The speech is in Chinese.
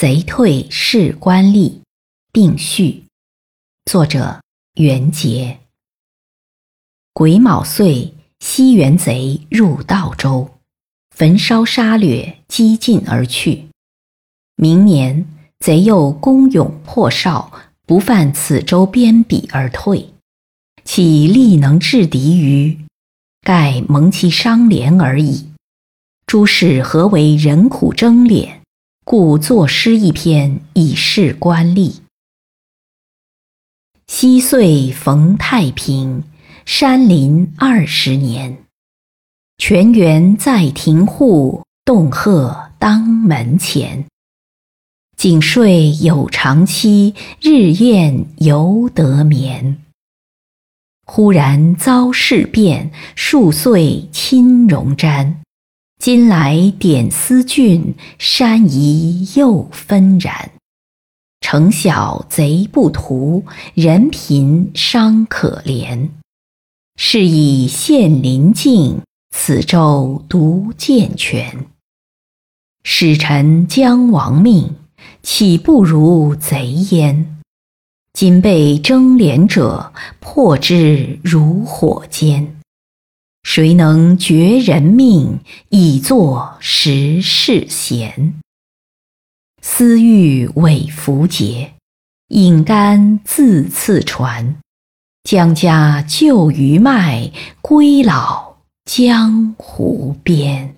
贼退事官吏，并序。作者袁杰。癸卯岁，西元贼入道州，焚烧杀掠，激进而去。明年，贼又攻勇破少，不犯此州边鄙而退，岂力能制敌于？盖蒙其伤廉而已。诸事何为人苦争敛？故作诗一篇以示官吏。西岁逢太平，山林二十年。泉源在庭户，洞壑当门前。景睡有长期，日晏犹得眠。忽然遭事变，数岁亲戎瞻。今来点思郡，山移又纷然。城小贼不图，人贫伤可怜。是以县临境，此州独健全。使臣将亡命，岂不如贼焉？今被争廉者，破之如火煎。谁能绝人命，以作时世贤？思欲委福劫，饮甘自次传。将家旧余脉，归老江湖边。